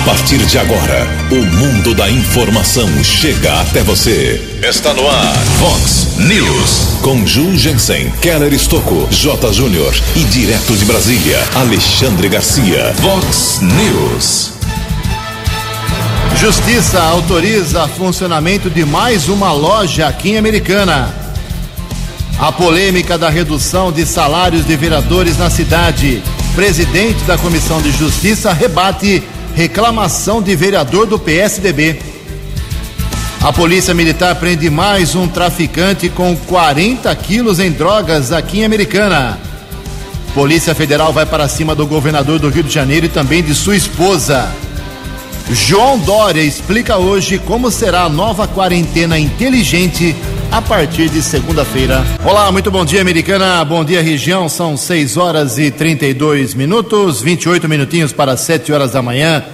A partir de agora, o mundo da informação chega até você. Está no ar, Fox News. Com Ju Jensen, Keller Estocco, J. Júnior e direto de Brasília, Alexandre Garcia. Fox News. Justiça autoriza funcionamento de mais uma loja aqui em Americana. A polêmica da redução de salários de vereadores na cidade. Presidente da Comissão de Justiça rebate reclamação de vereador do PSDB. A Polícia Militar prende mais um traficante com 40 quilos em drogas aqui em Americana. Polícia Federal vai para cima do governador do Rio de Janeiro e também de sua esposa. João Dória explica hoje como será a nova quarentena inteligente a partir de segunda-feira. Olá, muito bom dia, americana. Bom dia, região. São 6 horas e 32 minutos, 28 minutinhos para 7 horas da manhã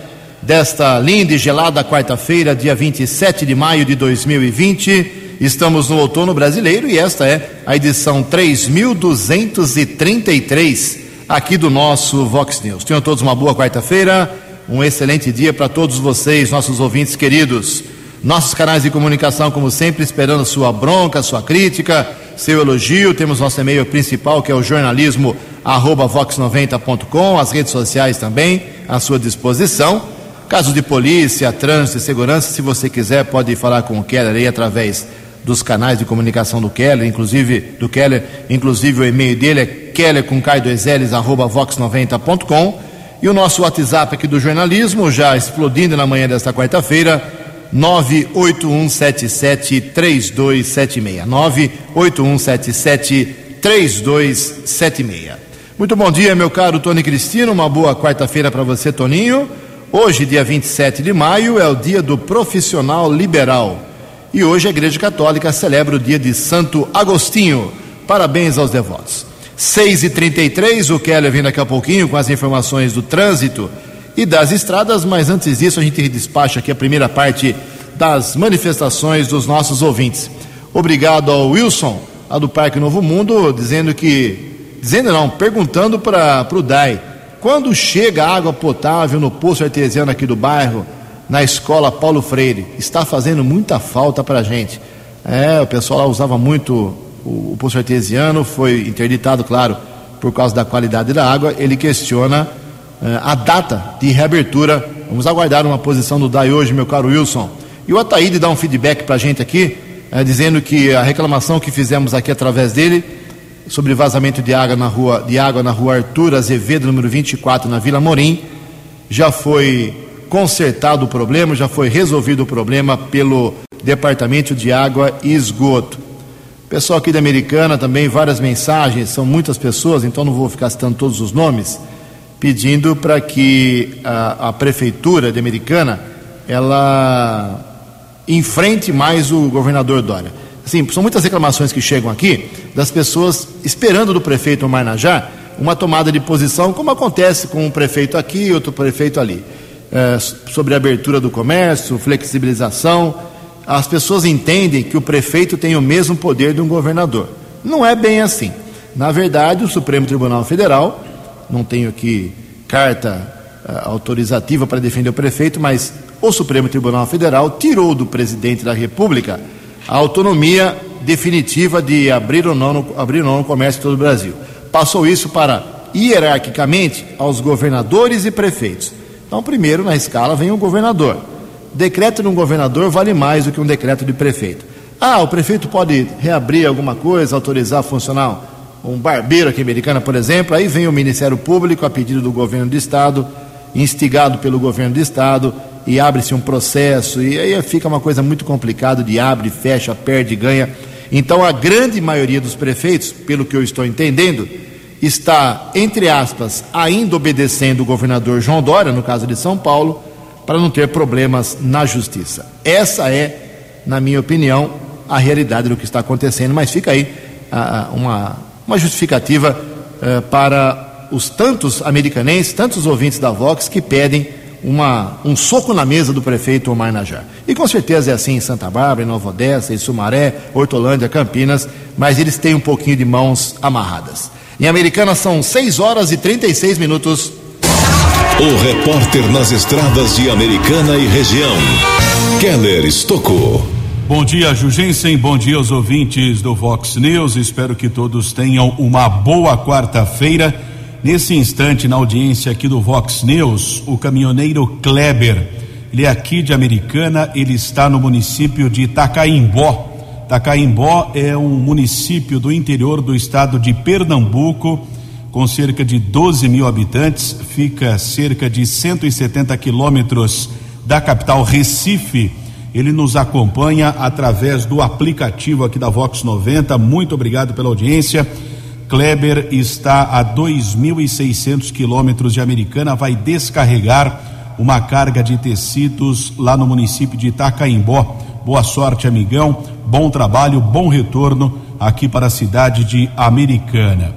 desta linda e gelada quarta-feira, dia 27 de maio de 2020. Estamos no outono brasileiro e esta é a edição 3233 aqui do nosso Vox News. Tenham todos uma boa quarta-feira, um excelente dia para todos vocês, nossos ouvintes queridos. Nossos canais de comunicação, como sempre, esperando sua bronca, sua crítica, seu elogio. Temos nosso e-mail principal, que é o jornalismo vox90.com, as redes sociais também à sua disposição. Casos de polícia, trânsito e segurança, se você quiser, pode falar com o Keller aí através dos canais de comunicação do Keller, inclusive do Keller, inclusive o e-mail dele é keller com vox90.com e o nosso WhatsApp aqui do jornalismo, já explodindo na manhã desta quarta-feira, 981773276. 981773276. Muito bom dia, meu caro Tony Cristino. Uma boa quarta-feira para você, Toninho. Hoje, dia 27 de maio, é o dia do profissional liberal. E hoje a Igreja Católica celebra o dia de Santo Agostinho. Parabéns aos devotos. 6 e 33 o Keller vem daqui a pouquinho com as informações do trânsito e das estradas, mas antes disso a gente despacha aqui a primeira parte das manifestações dos nossos ouvintes. Obrigado ao Wilson, do Parque Novo Mundo, dizendo que, dizendo não, perguntando para o DAI, quando chega água potável no poço artesiano aqui do bairro, na escola Paulo Freire, está fazendo muita falta para a gente. É, o pessoal lá usava muito o, o poço artesiano, foi interditado, claro, por causa da qualidade da água, ele questiona a data de reabertura. Vamos aguardar uma posição do DAI hoje, meu caro Wilson. E o Ataíde dá um feedback para a gente aqui, eh, dizendo que a reclamação que fizemos aqui através dele sobre vazamento de água na rua, de água na rua Arthur Azevedo, número 24, na Vila Morim, já foi consertado o problema, já foi resolvido o problema pelo Departamento de Água e Esgoto. Pessoal aqui da Americana também, várias mensagens, são muitas pessoas, então não vou ficar citando todos os nomes pedindo para que a, a, prefeitura de Americana ela enfrente mais o governador Dória. Assim, são muitas reclamações que chegam aqui das pessoas esperando do prefeito Marnajá uma tomada de posição, como acontece com um prefeito aqui e outro prefeito ali, é, sobre a abertura do comércio, flexibilização. As pessoas entendem que o prefeito tem o mesmo poder de um governador. Não é bem assim. Na verdade, o Supremo Tribunal Federal não tenho aqui carta uh, autorizativa para defender o prefeito, mas o Supremo Tribunal Federal tirou do presidente da República a autonomia definitiva de abrir ou não, abrir ou não o comércio em todo o Brasil. Passou isso para, hierarquicamente, aos governadores e prefeitos. Então, primeiro na escala vem o governador. Decreto de um governador vale mais do que um decreto de prefeito. Ah, o prefeito pode reabrir alguma coisa, autorizar a funcionar um barbeiro aqui americana, por exemplo, aí vem o Ministério Público a pedido do governo do estado, instigado pelo governo do estado, e abre-se um processo, e aí fica uma coisa muito complicada de abre, fecha, perde, ganha. Então a grande maioria dos prefeitos, pelo que eu estou entendendo, está, entre aspas, ainda obedecendo o governador João Dória, no caso de São Paulo, para não ter problemas na justiça. Essa é, na minha opinião, a realidade do que está acontecendo, mas fica aí ah, uma uma justificativa eh, para os tantos americanenses, tantos ouvintes da Vox que pedem uma, um soco na mesa do prefeito Omar Najar. E com certeza é assim em Santa Bárbara, em Nova Odessa, em Sumaré, Hortolândia, Campinas, mas eles têm um pouquinho de mãos amarradas. Em Americana são 6 horas e 36 minutos. O repórter nas estradas de Americana e região, Keller Estocou. Bom dia, Jugensen. Bom dia aos ouvintes do Vox News. Espero que todos tenham uma boa quarta-feira. Nesse instante, na audiência aqui do Vox News, o caminhoneiro Kleber. Ele é aqui de Americana, ele está no município de Itacaimbó. Itacaimbó é um município do interior do estado de Pernambuco com cerca de 12 mil habitantes, fica cerca de 170 quilômetros da capital Recife. Ele nos acompanha através do aplicativo aqui da Vox 90. Muito obrigado pela audiência. Kleber está a 2.600 quilômetros de Americana, vai descarregar uma carga de tecidos lá no município de Itacaimbó. Boa sorte, amigão. Bom trabalho, bom retorno aqui para a cidade de Americana.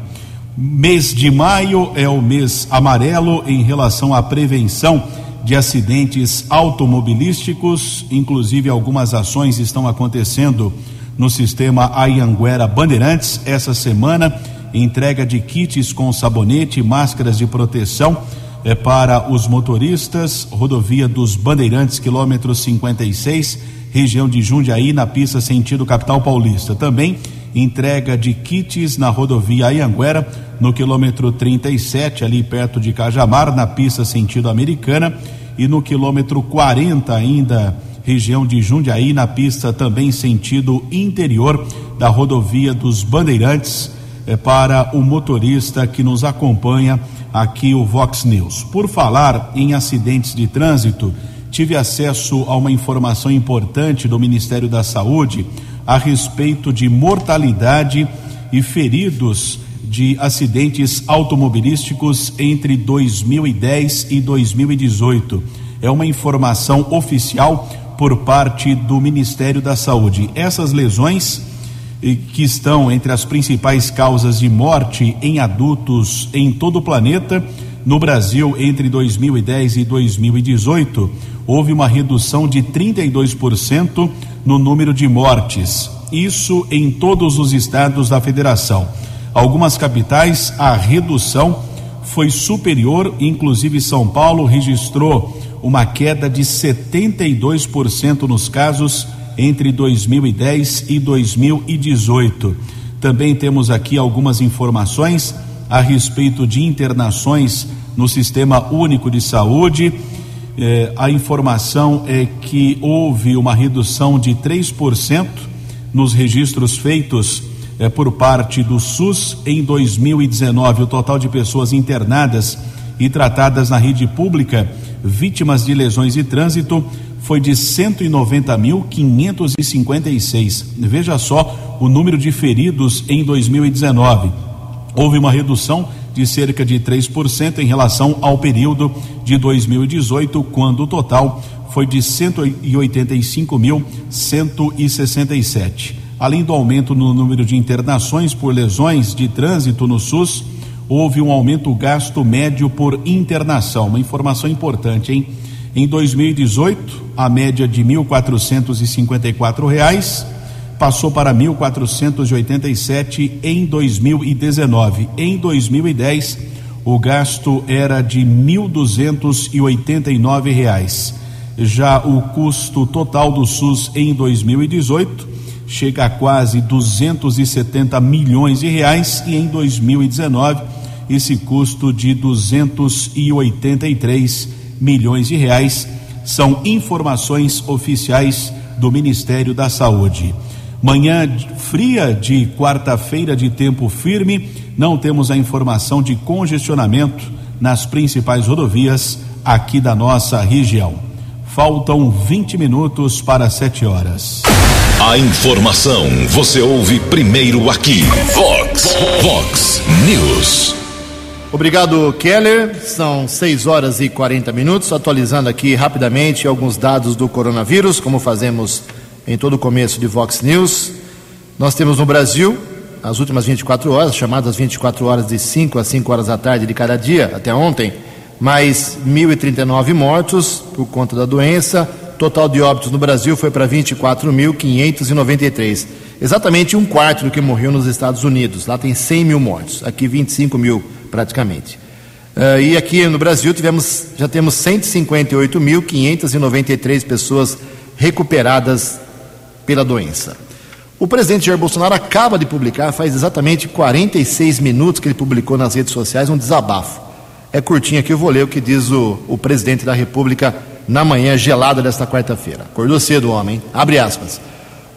Mês de maio é o mês amarelo em relação à prevenção de acidentes automobilísticos, inclusive algumas ações estão acontecendo no sistema Ayanguera Bandeirantes essa semana, entrega de kits com sabonete, máscaras de proteção é para os motoristas, rodovia dos Bandeirantes, quilômetro 56, região de Jundiaí, na pista sentido capital paulista. Também entrega de kits na rodovia Ayanguera, no quilômetro 37, ali perto de Cajamar, na pista sentido americana, e no quilômetro 40, ainda região de Jundiaí, na pista também sentido interior da rodovia dos Bandeirantes, é, para o motorista que nos acompanha aqui o Vox News. Por falar em acidentes de trânsito, tive acesso a uma informação importante do Ministério da Saúde a respeito de mortalidade e feridos de acidentes automobilísticos entre 2010 e 2018. É uma informação oficial por parte do Ministério da Saúde. Essas lesões que estão entre as principais causas de morte em adultos em todo o planeta, no Brasil entre 2010 e 2018, houve uma redução de 32% no número de mortes, isso em todos os estados da federação. Algumas capitais, a redução foi superior, inclusive São Paulo registrou uma queda de 72% nos casos entre 2010 e 2018. Também temos aqui algumas informações a respeito de internações no Sistema Único de Saúde eh, a informação é que houve uma redução de 3% nos registros feitos eh, por parte do SUS em 2019. O total de pessoas internadas e tratadas na rede pública vítimas de lesões de trânsito foi de 190.556. Veja só o número de feridos em 2019. Houve uma redução de cerca de 3% em relação ao período de 2018, quando o total foi de 185.167. Além do aumento no número de internações por lesões de trânsito no SUS, houve um aumento gasto médio por internação. Uma informação importante, hein? Em 2018, a média de 1.454 reais passou para 1.487 em 2019. Em 2010, o gasto era de 1.289 reais. Já o custo total do SUS em 2018 chega a quase 270 milhões de reais e em 2019 esse custo de 283 milhões de reais são informações oficiais do Ministério da Saúde. Manhã fria de quarta-feira de tempo firme, não temos a informação de congestionamento nas principais rodovias aqui da nossa região. Faltam 20 minutos para 7 horas. A informação você ouve primeiro aqui. Vox, Vox News. Obrigado, Keller. São 6 horas e 40 minutos. Atualizando aqui rapidamente alguns dados do coronavírus, como fazemos em todo o começo de Vox News. Nós temos no Brasil, as últimas 24 horas, chamadas 24 horas de 5 a 5 horas da tarde de cada dia, até ontem, mais 1.039 mortos por conta da doença. Total de óbitos no Brasil foi para 24.593. Exatamente um quarto do que morreu nos Estados Unidos. Lá tem 100 mil mortos, aqui 25 mil praticamente. Uh, e aqui no Brasil tivemos, já temos 158.593 pessoas recuperadas pela doença. O presidente Jair Bolsonaro acaba de publicar, faz exatamente 46 minutos que ele publicou nas redes sociais, um desabafo. É curtinho aqui, eu vou ler o que diz o, o presidente da República na manhã gelada desta quarta-feira. Acordou cedo o homem, abre aspas.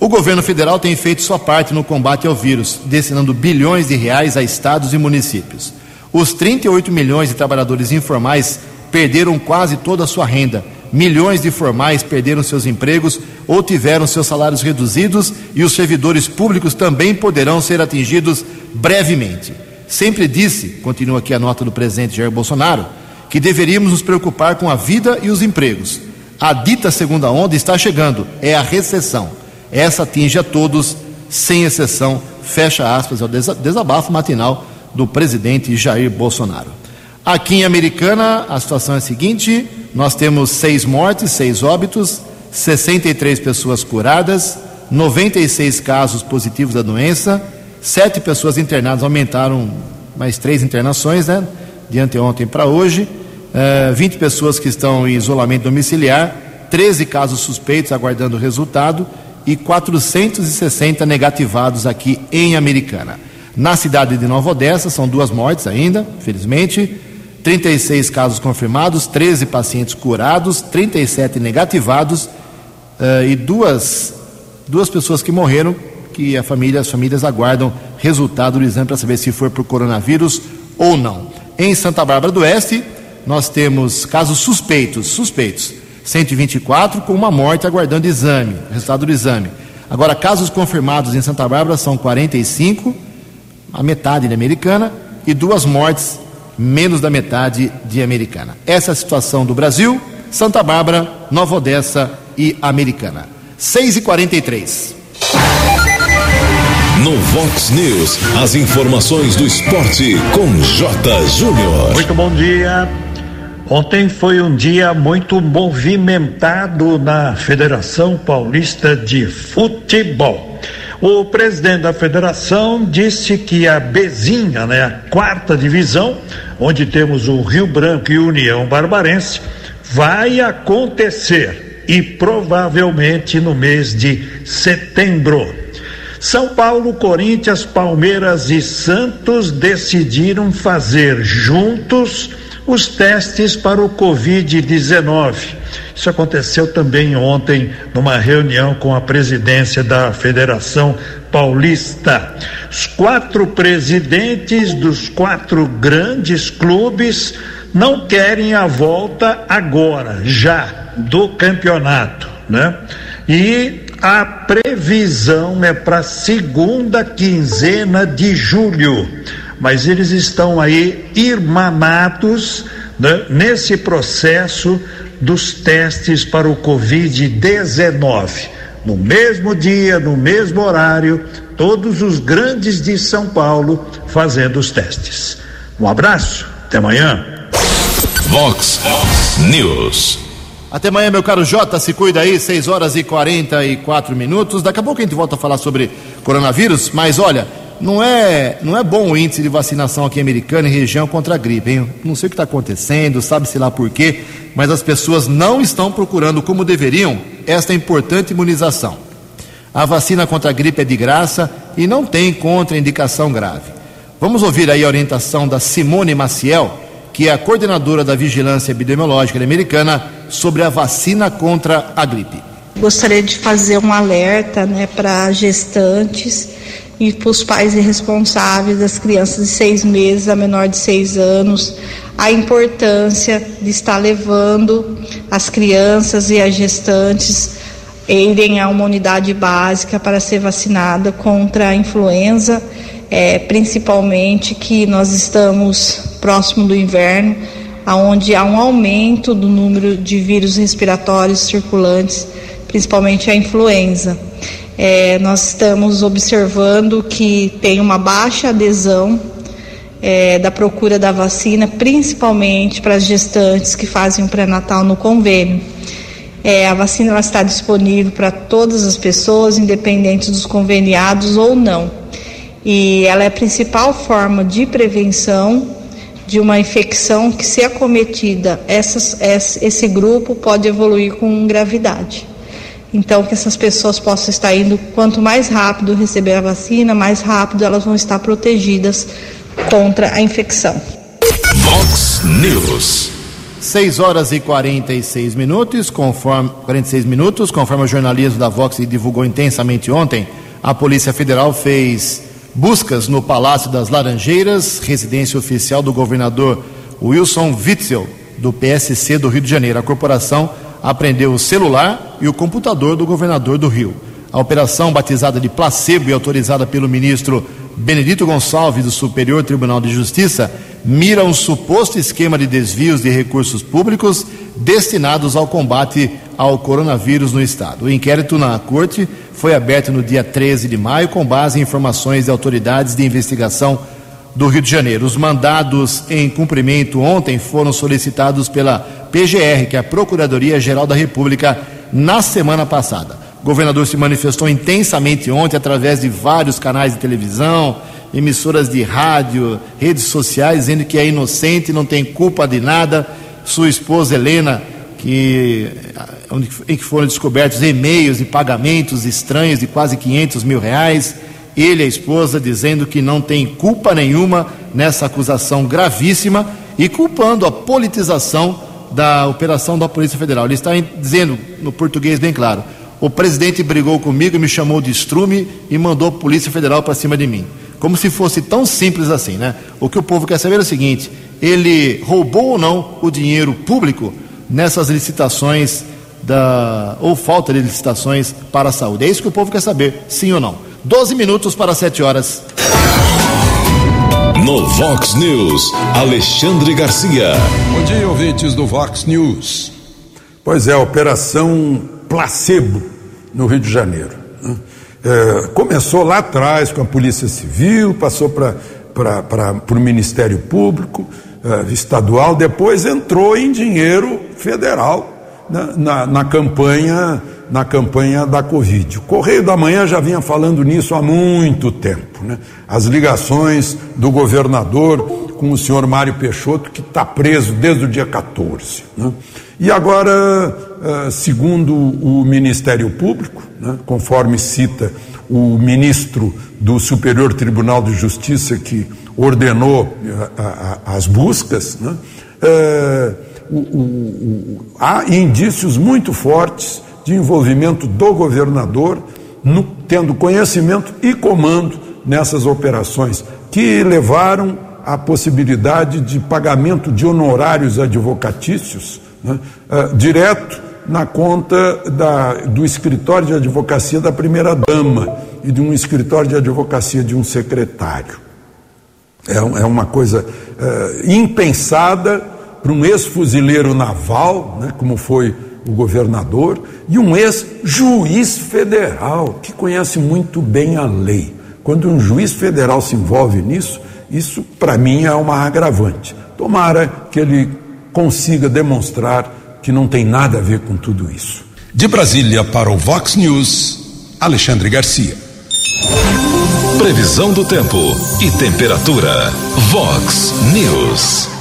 O governo federal tem feito sua parte no combate ao vírus, destinando bilhões de reais a estados e municípios. Os 38 milhões de trabalhadores informais perderam quase toda a sua renda. Milhões de formais perderam seus empregos ou tiveram seus salários reduzidos e os servidores públicos também poderão ser atingidos brevemente. Sempre disse, continua aqui a nota do presidente Jair Bolsonaro, que deveríamos nos preocupar com a vida e os empregos. A dita segunda onda está chegando, é a recessão. Essa atinge a todos, sem exceção, fecha aspas, é o desabafo matinal do presidente Jair Bolsonaro. Aqui em Americana, a situação é a seguinte: nós temos seis mortes, seis óbitos, 63 pessoas curadas, 96 casos positivos da doença, sete pessoas internadas, aumentaram mais três internações, né? De anteontem para hoje, uh, 20 pessoas que estão em isolamento domiciliar, 13 casos suspeitos aguardando resultado e 460 negativados aqui em Americana. Na cidade de Nova Odessa, são duas mortes ainda, felizmente, 36 casos confirmados, 13 pacientes curados, 37 negativados uh, e duas, duas pessoas que morreram, que a família, as famílias aguardam resultado do exame para saber se foi por coronavírus ou não. Em Santa Bárbara do Oeste, nós temos casos suspeitos, suspeitos, 124 com uma morte aguardando exame, resultado do exame. Agora, casos confirmados em Santa Bárbara são 45, a metade de Americana, e duas mortes, menos da metade de Americana. Essa é a situação do Brasil, Santa Bárbara, Nova Odessa e Americana. 6 e 43 No Vox News, as informações do esporte com J. Júnior. Muito bom dia. Ontem foi um dia muito movimentado na Federação Paulista de Futebol. O presidente da federação disse que a Bezinha, né, a quarta divisão, onde temos o Rio Branco e União Barbarense, vai acontecer e provavelmente no mês de setembro. São Paulo, Corinthians, Palmeiras e Santos decidiram fazer juntos os testes para o Covid-19. Isso aconteceu também ontem numa reunião com a presidência da Federação Paulista. Os quatro presidentes dos quatro grandes clubes não querem a volta agora, já, do campeonato, né? E a previsão é para segunda quinzena de julho mas eles estão aí irmanados né, nesse processo dos testes para o Covid-19. No mesmo dia, no mesmo horário, todos os grandes de São Paulo fazendo os testes. Um abraço, até amanhã. Vox News. Até amanhã, meu caro Jota, se cuida aí, 6 horas e 44 minutos. Daqui a pouco a gente volta a falar sobre coronavírus, mas olha, não é, não é bom o índice de vacinação aqui americana em região contra a gripe, hein? Não sei o que está acontecendo, sabe-se lá por quê, mas as pessoas não estão procurando como deveriam esta importante imunização. A vacina contra a gripe é de graça e não tem contraindicação grave. Vamos ouvir aí a orientação da Simone Maciel, que é a coordenadora da Vigilância Epidemiológica Americana, sobre a vacina contra a gripe. Gostaria de fazer um alerta né, para gestantes e para os pais responsáveis das crianças de seis meses a menor de seis anos, a importância de estar levando as crianças e as gestantes irem a uma unidade básica para ser vacinada contra a influenza, é, principalmente que nós estamos próximo do inverno, onde há um aumento do número de vírus respiratórios circulantes, principalmente a influenza. É, nós estamos observando que tem uma baixa adesão é, da procura da vacina, principalmente para as gestantes que fazem o pré-natal no convênio. É, a vacina está disponível para todas as pessoas, independente dos conveniados ou não. E ela é a principal forma de prevenção de uma infecção que, se acometida, essas, esse grupo pode evoluir com gravidade. Então, que essas pessoas possam estar indo, quanto mais rápido receber a vacina, mais rápido elas vão estar protegidas contra a infecção. Vox News. 6 horas e 46 minutos, conforme 46 minutos, conforme o jornalismo da Vox divulgou intensamente ontem, a Polícia Federal fez buscas no Palácio das Laranjeiras, residência oficial do governador Wilson Witzel, do PSC do Rio de Janeiro. A corporação apreendeu o celular e o computador do governador do Rio. A operação, batizada de placebo e autorizada pelo ministro Benedito Gonçalves, do Superior Tribunal de Justiça, mira um suposto esquema de desvios de recursos públicos destinados ao combate ao coronavírus no estado. O inquérito na corte foi aberto no dia 13 de maio com base em informações de autoridades de investigação do Rio de Janeiro. Os mandados em cumprimento ontem foram solicitados pela PGR, que é a Procuradoria Geral da República, na semana passada. O governador se manifestou intensamente ontem através de vários canais de televisão, emissoras de rádio, redes sociais, dizendo que é inocente, não tem culpa de nada. Sua esposa Helena, que, em que foram descobertos e-mails e pagamentos estranhos de quase 500 mil reais. Ele e a esposa dizendo que não tem culpa nenhuma nessa acusação gravíssima e culpando a politização da operação da Polícia Federal. Ele está dizendo, no português bem claro, o presidente brigou comigo, me chamou de estrume e mandou a Polícia Federal para cima de mim. Como se fosse tão simples assim, né? O que o povo quer saber é o seguinte: ele roubou ou não o dinheiro público nessas licitações da ou falta de licitações para a saúde? É isso que o povo quer saber, sim ou não? 12 minutos para 7 horas. No Vox News, Alexandre Garcia. Bom dia, ouvintes do Vox News. Pois é, operação placebo no Rio de Janeiro. Né? É, começou lá atrás com a Polícia Civil, passou para o Ministério Público é, Estadual, depois entrou em dinheiro federal na, na, na, campanha na campanha da Covid. O Correio da Manhã já vinha falando nisso há muito tempo. Né? As ligações do governador com o senhor Mário Peixoto, que está preso desde o dia 14. Né? E agora, eh, segundo o Ministério Público, né, conforme cita o ministro do Superior Tribunal de Justiça que ordenou eh, as buscas, né, o, há indícios muito fortes de envolvimento do governador, no, tendo conhecimento e comando nessas operações, que levaram à possibilidade de pagamento de honorários advocatícios né, uh, direto na conta da, do escritório de advocacia da primeira-dama e de um escritório de advocacia de um secretário. É, é uma coisa uh, impensada para um ex-fuzileiro naval, né, como foi o governador, e um ex-juiz federal, que conhece muito bem a lei. Quando um juiz federal se envolve nisso, isso para mim é uma agravante. Tomara que ele consiga demonstrar que não tem nada a ver com tudo isso. De Brasília para o Vox News, Alexandre Garcia. Previsão do tempo e temperatura. Vox News.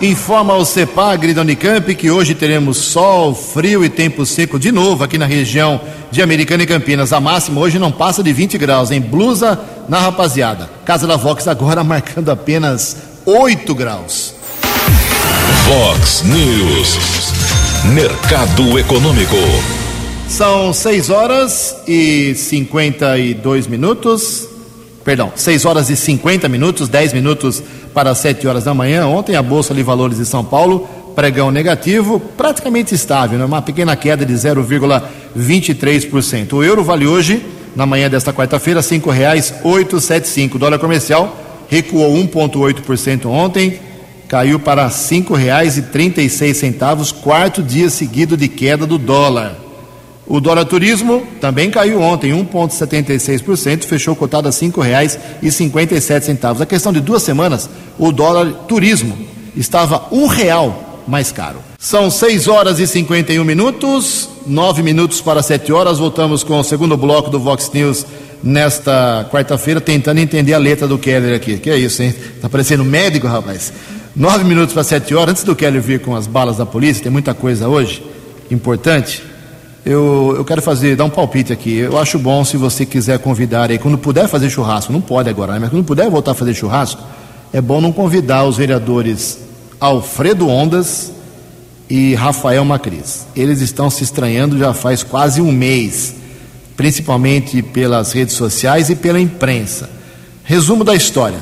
Informa o CEPAGRI da Unicamp que hoje teremos sol, frio e tempo seco de novo aqui na região de Americana e Campinas. A máxima hoje não passa de 20 graus, em blusa na rapaziada. Casa da Vox agora marcando apenas 8 graus. Fox News. Mercado Econômico. São 6 horas e 52 minutos. Perdão, 6 horas e 50 minutos, 10 minutos para 7 horas da manhã. Ontem a Bolsa de Valores de São Paulo, pregão negativo, praticamente estável, né? uma pequena queda de 0,23%. O euro vale hoje, na manhã desta quarta-feira, R$ 5,875. O dólar comercial recuou 1,8% ontem caiu para R$ 5,36, quarto dia seguido de queda do dólar. O dólar turismo também caiu ontem, 1,76%, fechou cotado a R$ 5,57. A questão de duas semanas, o dólar turismo estava um real mais caro. São 6 horas e 51 minutos, 9 minutos para 7 horas. Voltamos com o segundo bloco do Vox News nesta quarta-feira, tentando entender a letra do Keller aqui. Que é isso, hein? Tá parecendo médico, rapaz. Nove minutos para sete horas. Antes do Kelly vir com as balas da polícia, tem muita coisa hoje importante. Eu, eu quero fazer, dar um palpite aqui. Eu acho bom se você quiser convidar aí, quando puder fazer churrasco, não pode agora, né? mas quando puder voltar a fazer churrasco, é bom não convidar os vereadores Alfredo Ondas e Rafael Macris. Eles estão se estranhando já faz quase um mês, principalmente pelas redes sociais e pela imprensa. Resumo da história: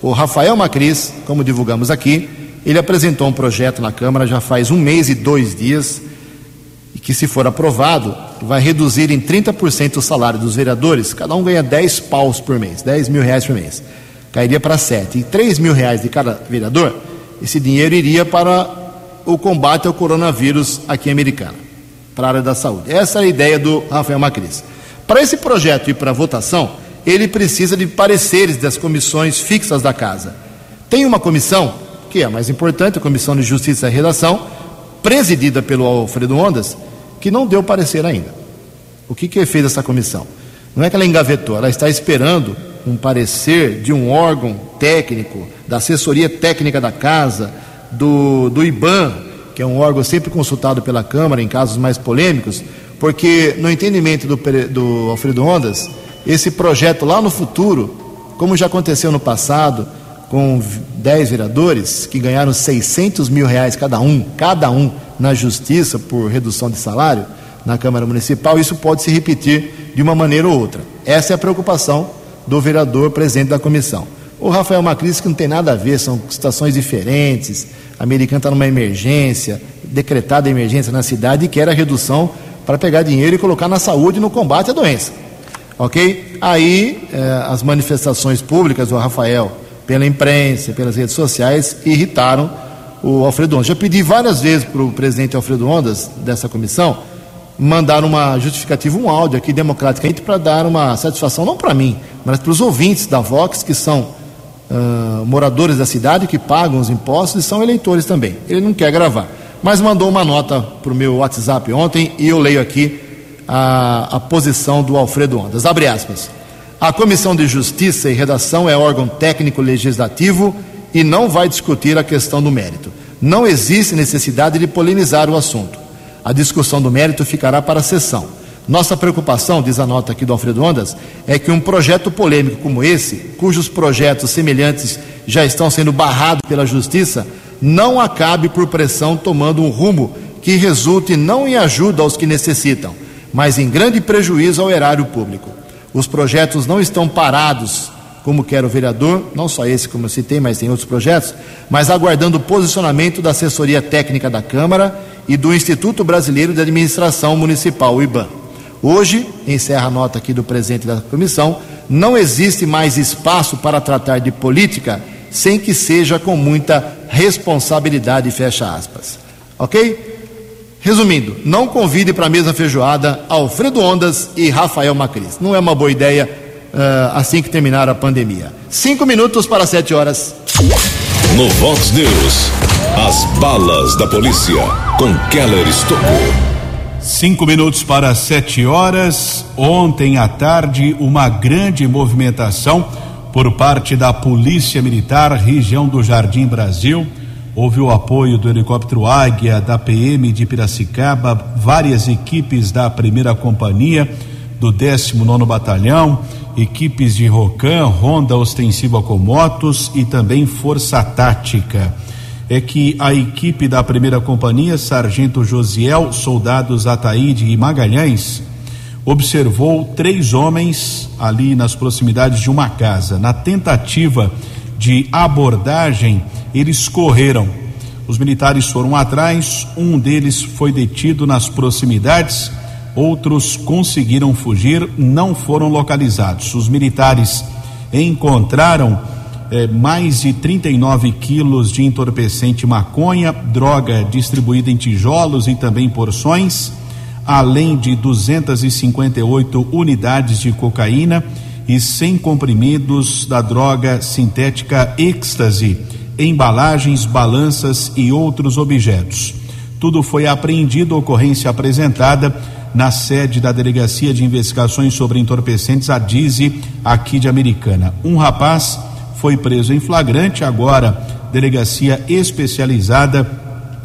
o Rafael Macris, como divulgamos aqui, ele apresentou um projeto na Câmara já faz um mês e dois dias que, se for aprovado, vai reduzir em 30% o salário dos vereadores. Cada um ganha 10 paus por mês, 10 mil reais por mês. Cairia para 7. E 3 mil reais de cada vereador, esse dinheiro iria para o combate ao coronavírus aqui em Americana, para a área da saúde. Essa é a ideia do Rafael Macris. Para esse projeto ir para votação, ele precisa de pareceres das comissões fixas da casa. Tem uma comissão, que é a mais importante, a Comissão de Justiça e Redação, presidida pelo Alfredo Ondas, que não deu parecer ainda. O que, que fez essa comissão? Não é que ela engavetou, ela está esperando um parecer de um órgão técnico, da assessoria técnica da casa, do, do IBAN, que é um órgão sempre consultado pela Câmara em casos mais polêmicos, porque no entendimento do, do Alfredo Ondas, esse projeto lá no futuro, como já aconteceu no passado, com 10 vereadores que ganharam 600 mil reais cada um, cada um na justiça por redução de salário na Câmara Municipal, isso pode se repetir de uma maneira ou outra. Essa é a preocupação do vereador presidente da comissão. O Rafael Macris, que não tem nada a ver, são situações diferentes. A Americana está numa emergência, decretada emergência na cidade e quer a redução para pegar dinheiro e colocar na saúde no combate à doença. Ok? Aí eh, as manifestações públicas do Rafael pela imprensa, pelas redes sociais, irritaram o Alfredo Ondas. Já pedi várias vezes para o presidente Alfredo Ondas, dessa comissão, mandar uma justificativa, um áudio aqui democraticamente para dar uma satisfação, não para mim, mas para os ouvintes da Vox, que são uh, moradores da cidade, que pagam os impostos e são eleitores também. Ele não quer gravar. Mas mandou uma nota para o meu WhatsApp ontem e eu leio aqui a, a posição do Alfredo Ondas. Abre aspas. A Comissão de Justiça e Redação é órgão técnico legislativo e não vai discutir a questão do mérito. Não existe necessidade de polemizar o assunto. A discussão do mérito ficará para a sessão. Nossa preocupação, diz a nota aqui do Alfredo Ondas, é que um projeto polêmico como esse, cujos projetos semelhantes já estão sendo barrados pela Justiça, não acabe por pressão tomando um rumo que resulte não em ajuda aos que necessitam, mas em grande prejuízo ao erário público. Os projetos não estão parados, como quer o vereador, não só esse como eu citei, mas tem outros projetos, mas aguardando o posicionamento da assessoria técnica da Câmara e do Instituto Brasileiro de Administração Municipal, o IBAN. Hoje, encerra a nota aqui do presidente da comissão, não existe mais espaço para tratar de política sem que seja com muita responsabilidade, fecha aspas. Ok? Resumindo, não convide para a mesma feijoada Alfredo Ondas e Rafael Macris. Não é uma boa ideia uh, assim que terminar a pandemia. Cinco minutos para sete horas. No Vox News, as balas da polícia com Keller Estocou. Cinco minutos para sete horas. Ontem à tarde, uma grande movimentação por parte da Polícia Militar, região do Jardim Brasil Houve o apoio do helicóptero Águia, da PM de Piracicaba, várias equipes da primeira companhia, do 19 Batalhão, equipes de Rocan, Ronda Ostensiva com motos e também Força Tática. É que a equipe da primeira companhia, Sargento Josiel, soldados Ataíde e Magalhães, observou três homens ali nas proximidades de uma casa. Na tentativa de abordagem, eles correram. Os militares foram atrás, um deles foi detido nas proximidades, outros conseguiram fugir, não foram localizados. Os militares encontraram eh, mais de 39 quilos de entorpecente maconha, droga distribuída em tijolos e também porções, além de 258 unidades de cocaína e 100 comprimidos da droga sintética êxtase embalagens, balanças e outros objetos. Tudo foi apreendido, ocorrência apresentada na sede da Delegacia de Investigações sobre Entorpecentes, a DIZI, aqui de Americana. Um rapaz foi preso em flagrante, agora delegacia especializada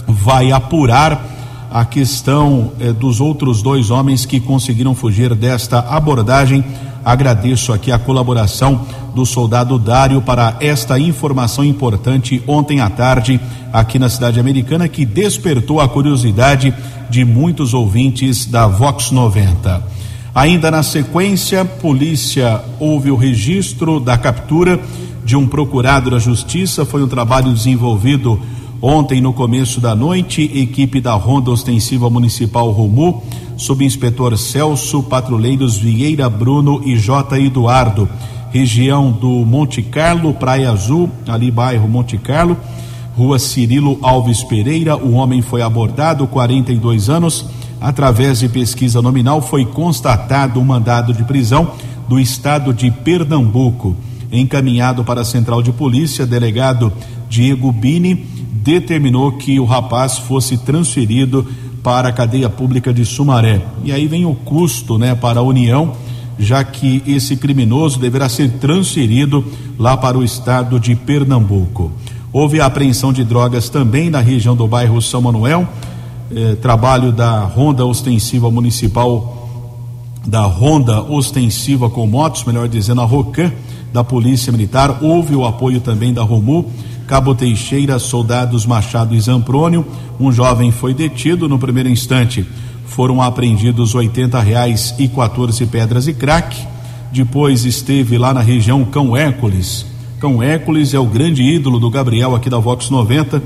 vai apurar a questão eh, dos outros dois homens que conseguiram fugir desta abordagem. Agradeço aqui a colaboração do soldado Dário para esta informação importante ontem à tarde aqui na cidade americana que despertou a curiosidade de muitos ouvintes da Vox 90. Ainda na sequência, polícia houve o registro da captura de um procurado da justiça. Foi um trabalho desenvolvido Ontem, no começo da noite, equipe da Ronda Ostensiva Municipal Romu, subinspetor Celso, patrulheiros Vieira Bruno e J. Eduardo, região do Monte Carlo, Praia Azul, ali bairro Monte Carlo, rua Cirilo Alves Pereira. O homem foi abordado, 42 anos. Através de pesquisa nominal, foi constatado um mandado de prisão do estado de Pernambuco. Encaminhado para a central de polícia, delegado Diego Bini determinou que o rapaz fosse transferido para a cadeia pública de Sumaré. E aí vem o custo, né, para a União, já que esse criminoso deverá ser transferido lá para o estado de Pernambuco. Houve a apreensão de drogas também na região do bairro São Manuel, eh, trabalho da Ronda Ostensiva Municipal, da Ronda Ostensiva com motos, melhor dizendo, a ROCAN, da Polícia Militar. Houve o apoio também da ROMU Cabo Teixeira, soldados Machado e Zamprônio. Um jovem foi detido no primeiro instante. Foram apreendidos oitenta reais e 14 pedras e crack. Depois esteve lá na região Cão Hércules. Cão Hércules é o grande ídolo do Gabriel aqui da Vox 90.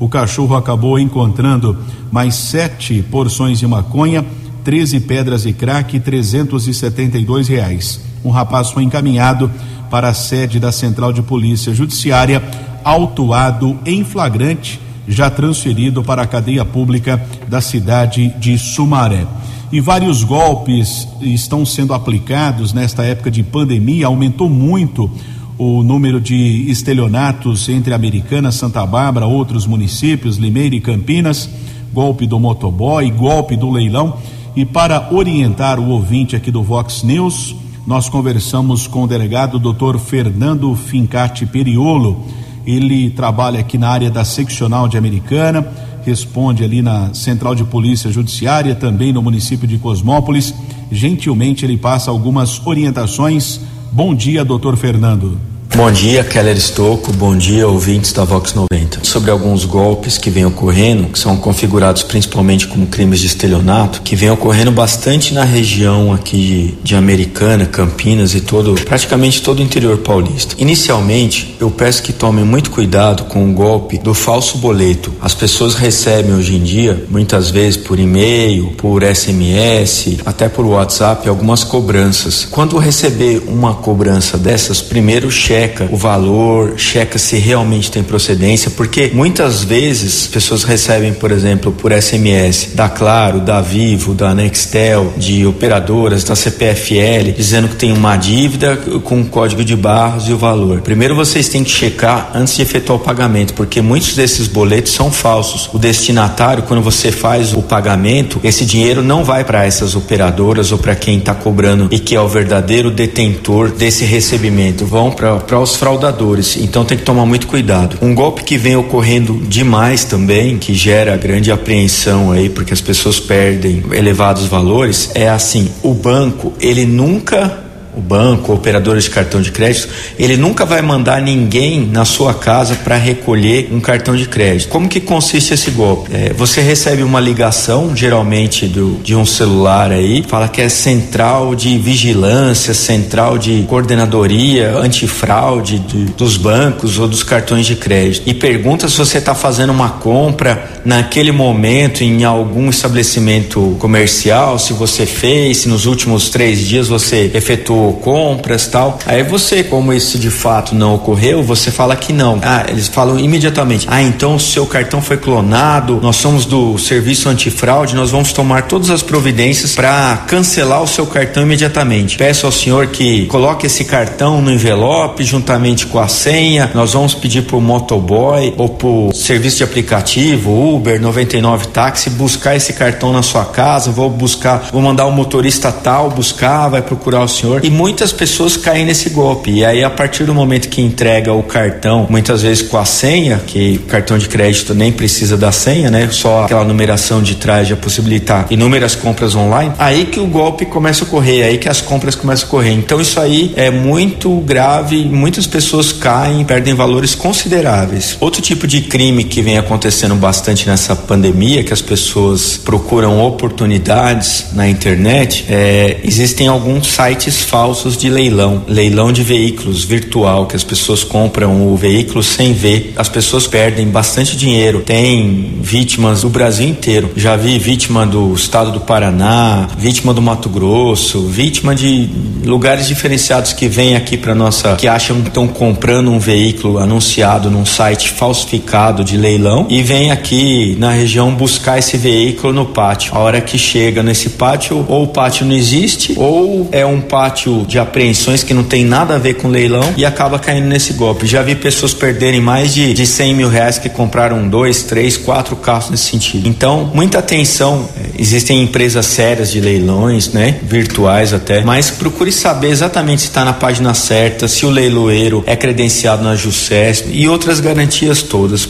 O cachorro acabou encontrando mais sete porções de maconha, 13 pedras e crack e 372 reais. Um rapaz foi encaminhado para a sede da Central de Polícia Judiciária autuado em flagrante, já transferido para a cadeia pública da cidade de Sumaré. E vários golpes estão sendo aplicados nesta época de pandemia, aumentou muito o número de estelionatos entre Americana, Santa Bárbara, outros municípios, Limeira e Campinas, golpe do motoboy, golpe do leilão. E para orientar o ouvinte aqui do Vox News, nós conversamos com o delegado Dr. Fernando Fincati Periolo ele trabalha aqui na área da seccional de Americana, responde ali na Central de Polícia Judiciária, também no município de Cosmópolis. Gentilmente ele passa algumas orientações. Bom dia, doutor Fernando. Bom dia, Keller Estocco. Bom dia, ouvintes da Vox 90. Sobre alguns golpes que vêm ocorrendo, que são configurados principalmente como crimes de estelionato, que vem ocorrendo bastante na região aqui de, de Americana, Campinas e todo, praticamente todo o interior paulista. Inicialmente, eu peço que tomem muito cuidado com o golpe do falso boleto. As pessoas recebem hoje em dia, muitas vezes por e-mail, por SMS, até por WhatsApp, algumas cobranças. Quando receber uma cobrança dessas, primeiro cheque checa o valor, checa se realmente tem procedência, porque muitas vezes pessoas recebem, por exemplo, por SMS da Claro, da Vivo, da Nextel, de operadoras, da CPFL, dizendo que tem uma dívida com o código de barras e o valor. Primeiro vocês têm que checar antes de efetuar o pagamento, porque muitos desses boletos são falsos. O destinatário, quando você faz o pagamento, esse dinheiro não vai para essas operadoras ou para quem está cobrando e que é o verdadeiro detentor desse recebimento. Vão para para os fraudadores. Então tem que tomar muito cuidado. Um golpe que vem ocorrendo demais também, que gera grande apreensão aí, porque as pessoas perdem elevados valores, é assim: o banco ele nunca o banco, operadores de cartão de crédito, ele nunca vai mandar ninguém na sua casa para recolher um cartão de crédito. Como que consiste esse golpe? É, você recebe uma ligação, geralmente do, de um celular aí, fala que é central de vigilância, central de coordenadoria antifraude de, dos bancos ou dos cartões de crédito e pergunta se você está fazendo uma compra naquele momento em algum estabelecimento comercial, se você fez, se nos últimos três dias você efetuou compras tal. Aí você, como isso de fato não ocorreu, você fala que não. Ah, eles falam imediatamente: ah, então o seu cartão foi clonado, nós somos do serviço antifraude, nós vamos tomar todas as providências para cancelar o seu cartão imediatamente. Peço ao senhor que coloque esse cartão no envelope juntamente com a senha. Nós vamos pedir pro motoboy ou pro serviço de aplicativo, Uber, 99 táxi, buscar esse cartão na sua casa. Vou buscar, vou mandar o motorista tal buscar, vai procurar o senhor e muitas pessoas caem nesse golpe. E aí, a partir do momento que entrega o cartão, muitas vezes com a senha, que cartão de crédito nem precisa da senha, né? Só aquela numeração de trás já possibilitar inúmeras compras online, aí que o golpe começa a ocorrer, aí que as compras começam a ocorrer. Então, isso aí é muito grave, muitas pessoas caem, perdem valores consideráveis. Outro tipo de crime que vem acontecendo bastante nessa pandemia, que as pessoas procuram oportunidades na internet, é, existem alguns sites falsos de leilão, leilão de veículos virtual, que as pessoas compram o veículo sem ver. As pessoas perdem bastante dinheiro. Tem vítimas do Brasil inteiro. Já vi vítima do estado do Paraná, vítima do Mato Grosso, vítima de lugares diferenciados que vêm aqui para nossa, que acham que estão comprando um veículo anunciado num site falsificado de leilão e vem aqui na região buscar esse veículo no pátio. A hora que chega nesse pátio, ou o pátio não existe, ou é um pátio de apreensões que não tem nada a ver com leilão e acaba caindo nesse golpe. Já vi pessoas perderem mais de, de 100 mil reais que compraram dois, três, quatro carros nesse sentido. Então, muita atenção. Existem empresas sérias de leilões, né? Virtuais até, mas procure saber exatamente se está na página certa, se o leiloeiro é credenciado na JUSESP e outras garantias todas.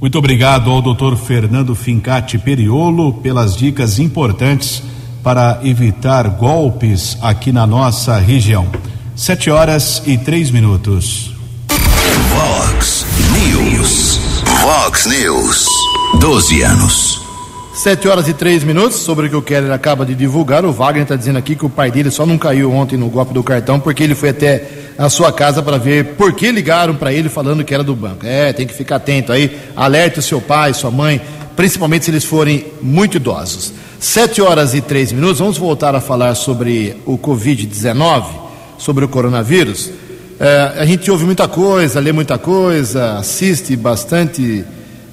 Muito obrigado ao Dr. Fernando Fincati Periolo pelas dicas importantes para evitar golpes aqui na nossa região. Sete horas e três minutos. Vox News. Vox News. Doze anos. Sete horas e três minutos, sobre o que o Keller acaba de divulgar. O Wagner está dizendo aqui que o pai dele só não caiu ontem no golpe do cartão porque ele foi até a sua casa para ver por que ligaram para ele falando que era do banco. É, tem que ficar atento aí. Alerte o seu pai, sua mãe, principalmente se eles forem muito idosos. Sete horas e três minutos, vamos voltar a falar sobre o Covid-19, sobre o coronavírus. É, a gente ouve muita coisa, lê muita coisa, assiste bastante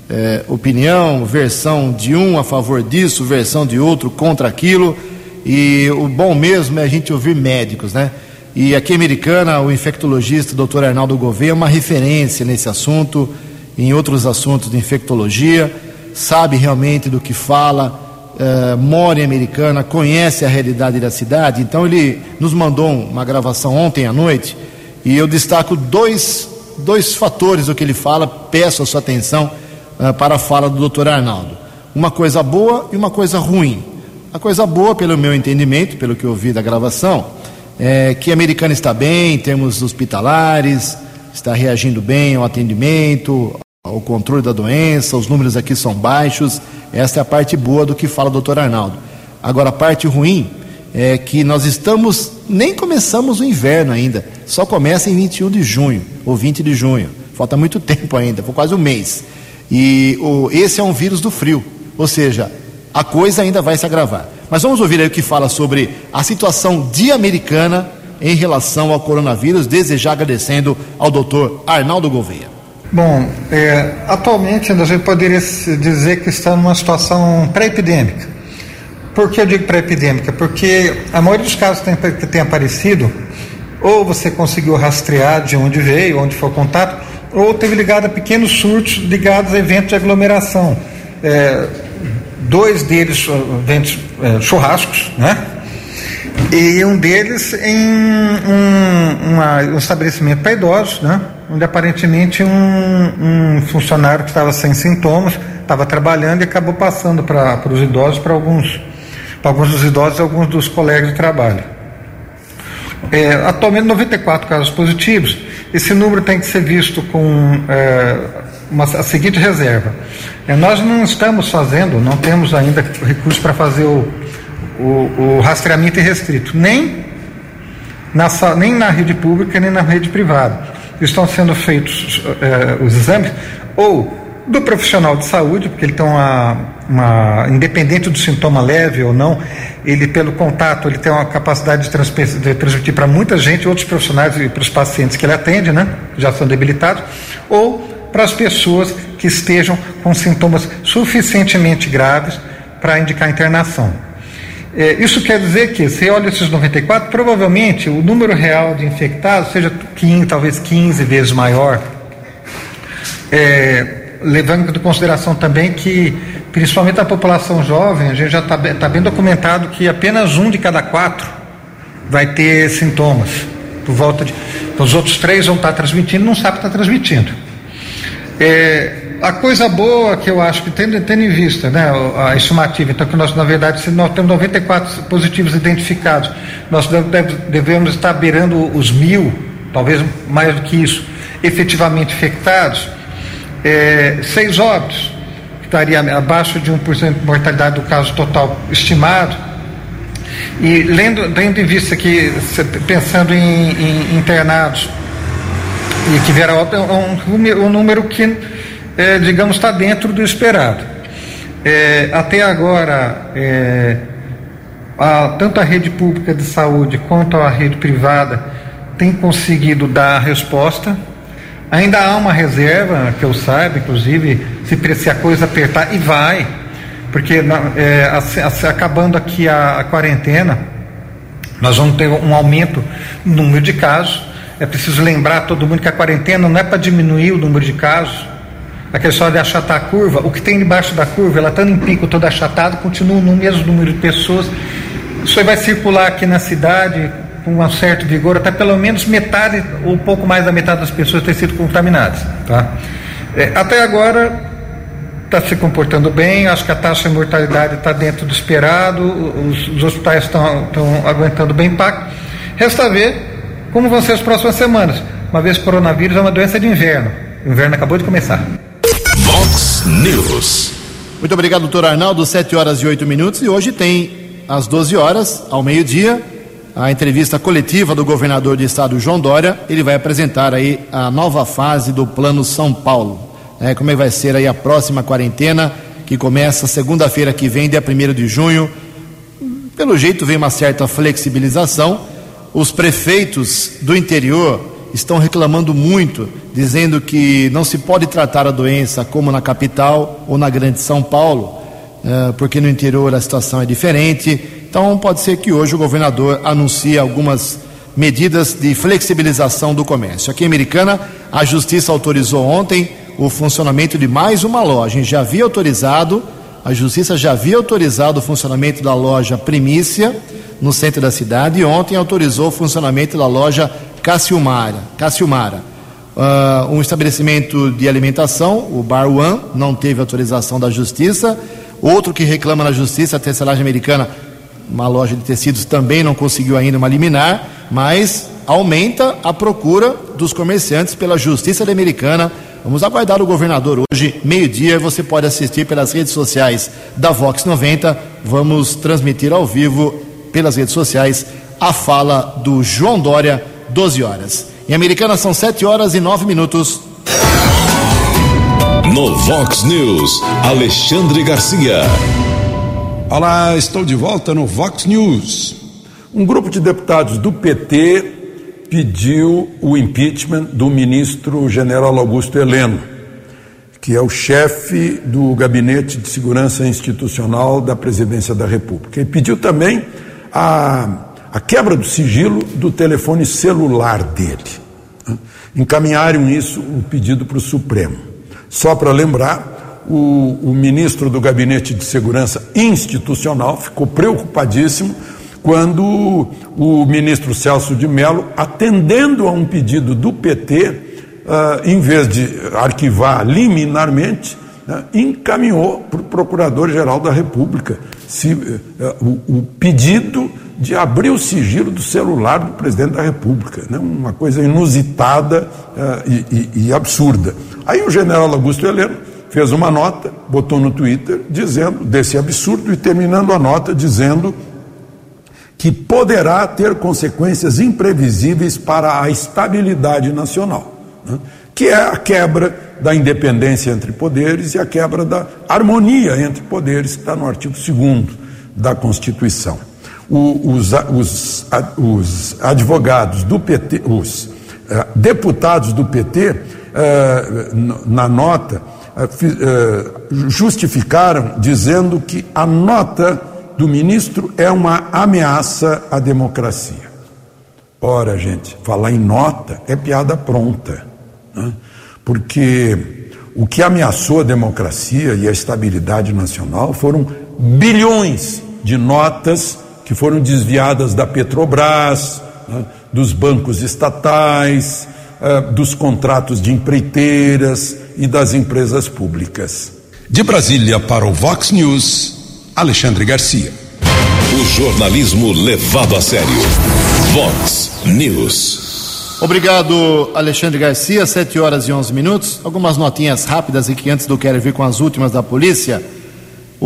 é, opinião, versão de um a favor disso, versão de outro contra aquilo. E o bom mesmo é a gente ouvir médicos, né? E aqui em Americana, o infectologista Dr. Arnaldo Gouveia é uma referência nesse assunto, em outros assuntos de infectologia, sabe realmente do que fala, uh, mora em Americana, conhece a realidade da cidade. Então ele nos mandou uma gravação ontem à noite e eu destaco dois, dois fatores do que ele fala, peço a sua atenção uh, para a fala do Dr. Arnaldo. Uma coisa boa e uma coisa ruim. A coisa boa, pelo meu entendimento, pelo que eu vi da gravação, é, que a americana está bem em termos hospitalares, está reagindo bem ao atendimento, ao controle da doença, os números aqui são baixos. Esta é a parte boa do que fala o doutor Arnaldo. Agora, a parte ruim é que nós estamos, nem começamos o inverno ainda, só começa em 21 de junho, ou 20 de junho. Falta muito tempo ainda, foi quase um mês. E o, esse é um vírus do frio, ou seja, a coisa ainda vai se agravar. Mas vamos ouvir aí o que fala sobre a situação de Americana em relação ao coronavírus, desde já agradecendo ao doutor Arnaldo Gouveia. Bom, é, atualmente a gente poderia dizer que está numa situação pré-epidêmica. Por que eu digo pré-epidêmica? Porque a maioria dos casos que tem, que tem aparecido, ou você conseguiu rastrear de onde veio, onde foi o contato, ou teve ligado a pequenos surtos ligados a eventos de aglomeração. É, dois deles eventos é, churrascos, né? E um deles em um, uma, um estabelecimento para idosos, né? Onde aparentemente um, um funcionário que estava sem sintomas estava trabalhando e acabou passando para os idosos, para alguns, alguns dos idosos e alguns dos colegas de trabalho. É, atualmente 94 casos positivos. Esse número tem que ser visto com é, uma, a seguinte reserva. É, nós não estamos fazendo, não temos ainda recursos para fazer o, o, o rastreamento restrito, nem na, nem na rede pública, nem na rede privada. Estão sendo feitos é, os exames, ou do profissional de saúde, porque ele tem uma, uma, independente do sintoma leve ou não, ele pelo contato ele tem uma capacidade de, de transmitir para muita gente, outros profissionais e para os pacientes que ele atende, né, já são debilitados, ou para as pessoas que estejam com sintomas suficientemente graves para indicar internação. É, isso quer dizer que, se olha esses 94, provavelmente o número real de infectados seja 15, talvez 15 vezes maior. É, levando em consideração também que, principalmente a população jovem, a gente já está tá bem documentado que apenas um de cada quatro vai ter sintomas. Por volta de. Os outros três vão estar transmitindo, não sabe que está transmitindo. É, a coisa boa que eu acho que tendo, tendo em vista né, a estimativa, então que nós na verdade se nós temos 94 positivos identificados, nós devemos estar beirando os mil, talvez mais do que isso, efetivamente infectados, é, seis óbitos, que estaria abaixo de 1% de mortalidade do caso total estimado, e lendo, tendo em vista que, pensando em, em internados, e que viera óbito, é um, um número que, é, digamos, está dentro do esperado. É, até agora, é, a, tanto a rede pública de saúde quanto a rede privada tem conseguido dar a resposta. Ainda há uma reserva, que eu saiba, inclusive, se, se a coisa apertar, e vai, porque é, a, a, acabando aqui a, a quarentena, nós vamos ter um aumento no número de casos. É preciso lembrar todo mundo que a quarentena não é para diminuir o número de casos, aquela história de achatar a curva, o que tem debaixo da curva, ela estando em pico toda achatada, continua no mesmo número de pessoas. Isso vai circular aqui na cidade com um certo vigor, até pelo menos metade ou pouco mais da metade das pessoas ter sido contaminadas. Tá? É, até agora está se comportando bem, acho que a taxa de mortalidade está dentro do esperado, os, os hospitais estão aguentando bem impacto. Resta ver como vão ser as próximas semanas, uma vez que o coronavírus é uma doença de inverno. O inverno acabou de começar. News. Muito obrigado, doutor Arnaldo. 7 horas e 8 minutos. E hoje tem, às 12 horas, ao meio-dia, a entrevista coletiva do governador de estado, João Dória. Ele vai apresentar aí a nova fase do Plano São Paulo. É, como é que vai ser aí a próxima quarentena, que começa segunda-feira que vem, dia 1 de junho. Pelo jeito, vem uma certa flexibilização. Os prefeitos do interior estão reclamando muito, dizendo que não se pode tratar a doença como na capital ou na grande São Paulo, eh, porque no interior a situação é diferente. Então, pode ser que hoje o governador anuncie algumas medidas de flexibilização do comércio. Aqui em Americana, a justiça autorizou ontem o funcionamento de mais uma loja. Já havia autorizado, a justiça já havia autorizado o funcionamento da loja Primícia no centro da cidade e ontem autorizou o funcionamento da loja Cassiumara. Cassiumara. Uh, um estabelecimento de alimentação, o Bar One, não teve autorização da justiça. Outro que reclama na justiça, a tecelagem americana, uma loja de tecidos, também não conseguiu ainda uma liminar, mas aumenta a procura dos comerciantes pela justiça americana. Vamos aguardar o governador hoje, meio-dia. Você pode assistir pelas redes sociais da Vox 90. Vamos transmitir ao vivo pelas redes sociais a fala do João Dória 12 horas. Em Americana são 7 horas e 9 minutos. No Vox News, Alexandre Garcia. Olá, estou de volta no Vox News. Um grupo de deputados do PT pediu o impeachment do ministro general Augusto Heleno, que é o chefe do Gabinete de Segurança Institucional da Presidência da República. E pediu também a a quebra do sigilo do telefone celular dele. Encaminharam isso, o pedido para o Supremo. Só para lembrar, o, o ministro do Gabinete de Segurança Institucional ficou preocupadíssimo quando o ministro Celso de Mello, atendendo a um pedido do PT, uh, ah, em vez de arquivar liminarmente, uh, encaminhou para o Procurador-Geral da República se, uh, o, o pedido de abrir o sigilo do celular do presidente da República, né? uma coisa inusitada uh, e, e, e, absurda. Aí o general Augusto Heleno fez uma nota, botou no Twitter, dizendo desse absurdo e terminando a nota dizendo que poderá ter consequências imprevisíveis para a estabilidade nacional, né? que é a quebra da independência entre poderes e a quebra da harmonia entre poderes, que está no artigo 2 da Constituição o, os, os, os, advogados do PT, os uh, deputados do PT, eh, na nota, uh, justificaram dizendo que a nota do ministro é uma ameaça à democracia. Ora, gente, falar em nota é piada pronta, né? porque o que ameaçou a democracia e a estabilidade nacional foram bilhões de notas que foram desviadas da Petrobras, né, dos bancos estatais, eh, dos contratos de empreiteiras e das empresas públicas. De Brasília para o Vox News, Alexandre Garcia. O jornalismo levado a sério. Vox News. Obrigado, Alexandre Garcia. 7 horas e 11 minutos. Algumas notinhas rápidas aqui antes do Quero Vir com as últimas da polícia.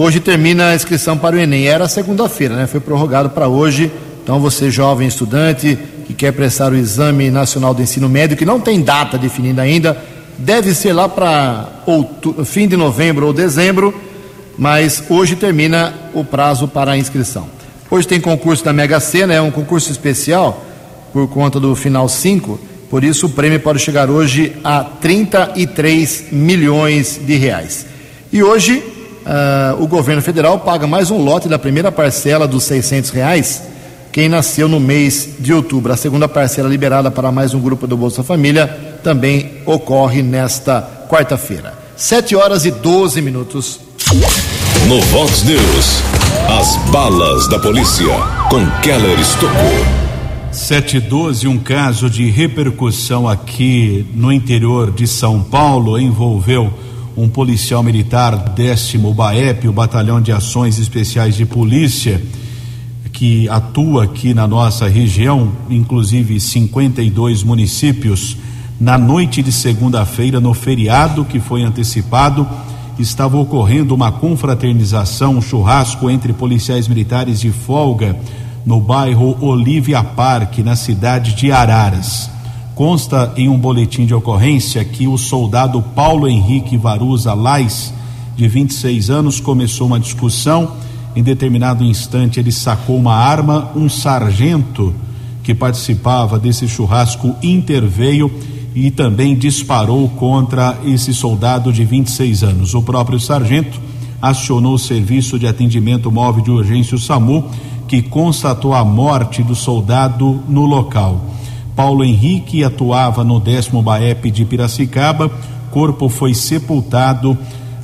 Hoje termina a inscrição para o Enem. Era segunda-feira, né? Foi prorrogado para hoje. Então, você, jovem estudante que quer prestar o Exame Nacional do Ensino Médio, que não tem data definida ainda, deve ser lá para fim de novembro ou dezembro, mas hoje termina o prazo para a inscrição. Hoje tem concurso da Mega Sena, é um concurso especial por conta do final 5, por isso o prêmio pode chegar hoje a 33 milhões de reais. E hoje uh, o governo federal paga mais um lote da primeira parcela dos 600 reais. Quem nasceu no mês de outubro. A segunda parcela liberada para mais um grupo do Bolsa Família também ocorre nesta quarta-feira. 7 horas e 12 minutos. No Vox News, as balas da polícia com Keller Estocou. 712, um caso de repercussão aqui no interior de São Paulo envolveu um policial militar décimo BAEP, o Batalhão de Ações Especiais de Polícia, que atua aqui na nossa região, inclusive 52 municípios. Na noite de segunda-feira, no feriado que foi antecipado, estava ocorrendo uma confraternização, um churrasco entre policiais militares de folga no bairro Olivia Park, na cidade de Araras. Consta em um boletim de ocorrência que o soldado Paulo Henrique Varuza Lais, de 26 anos, começou uma discussão. Em determinado instante, ele sacou uma arma. Um sargento que participava desse churrasco interveio e também disparou contra esse soldado de 26 anos. O próprio sargento acionou o serviço de atendimento móvel de urgência, o SAMU, que constatou a morte do soldado no local. Paulo Henrique atuava no décimo BAEP de Piracicaba. Corpo foi sepultado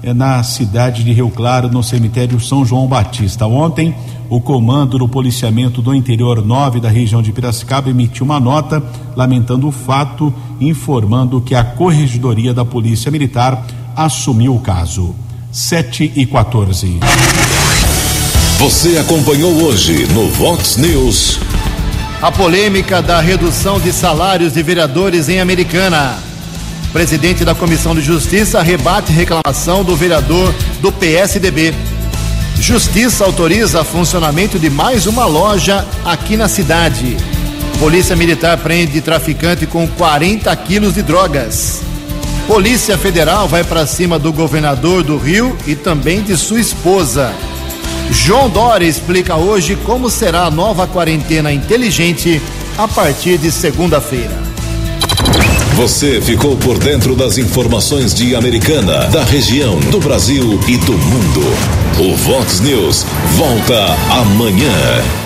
eh, na cidade de Rio Claro, no cemitério São João Batista. Ontem, o comando do policiamento do interior 9 da região de Piracicaba emitiu uma nota lamentando o fato, informando que a corregedoria da Polícia Militar assumiu o caso. 7 e 14. Você acompanhou hoje no Vox News. A polêmica da redução de salários de vereadores em Americana. Presidente da Comissão de Justiça rebate reclamação do vereador do PSDB. Justiça autoriza funcionamento de mais uma loja aqui na cidade. Polícia Militar prende traficante com 40 quilos de drogas. Polícia Federal vai para cima do governador do Rio e também de sua esposa. João Dória explica hoje como será a nova quarentena inteligente a partir de segunda-feira. Você ficou por dentro das informações de Americana, da região, do Brasil e do mundo. O Vox News volta amanhã.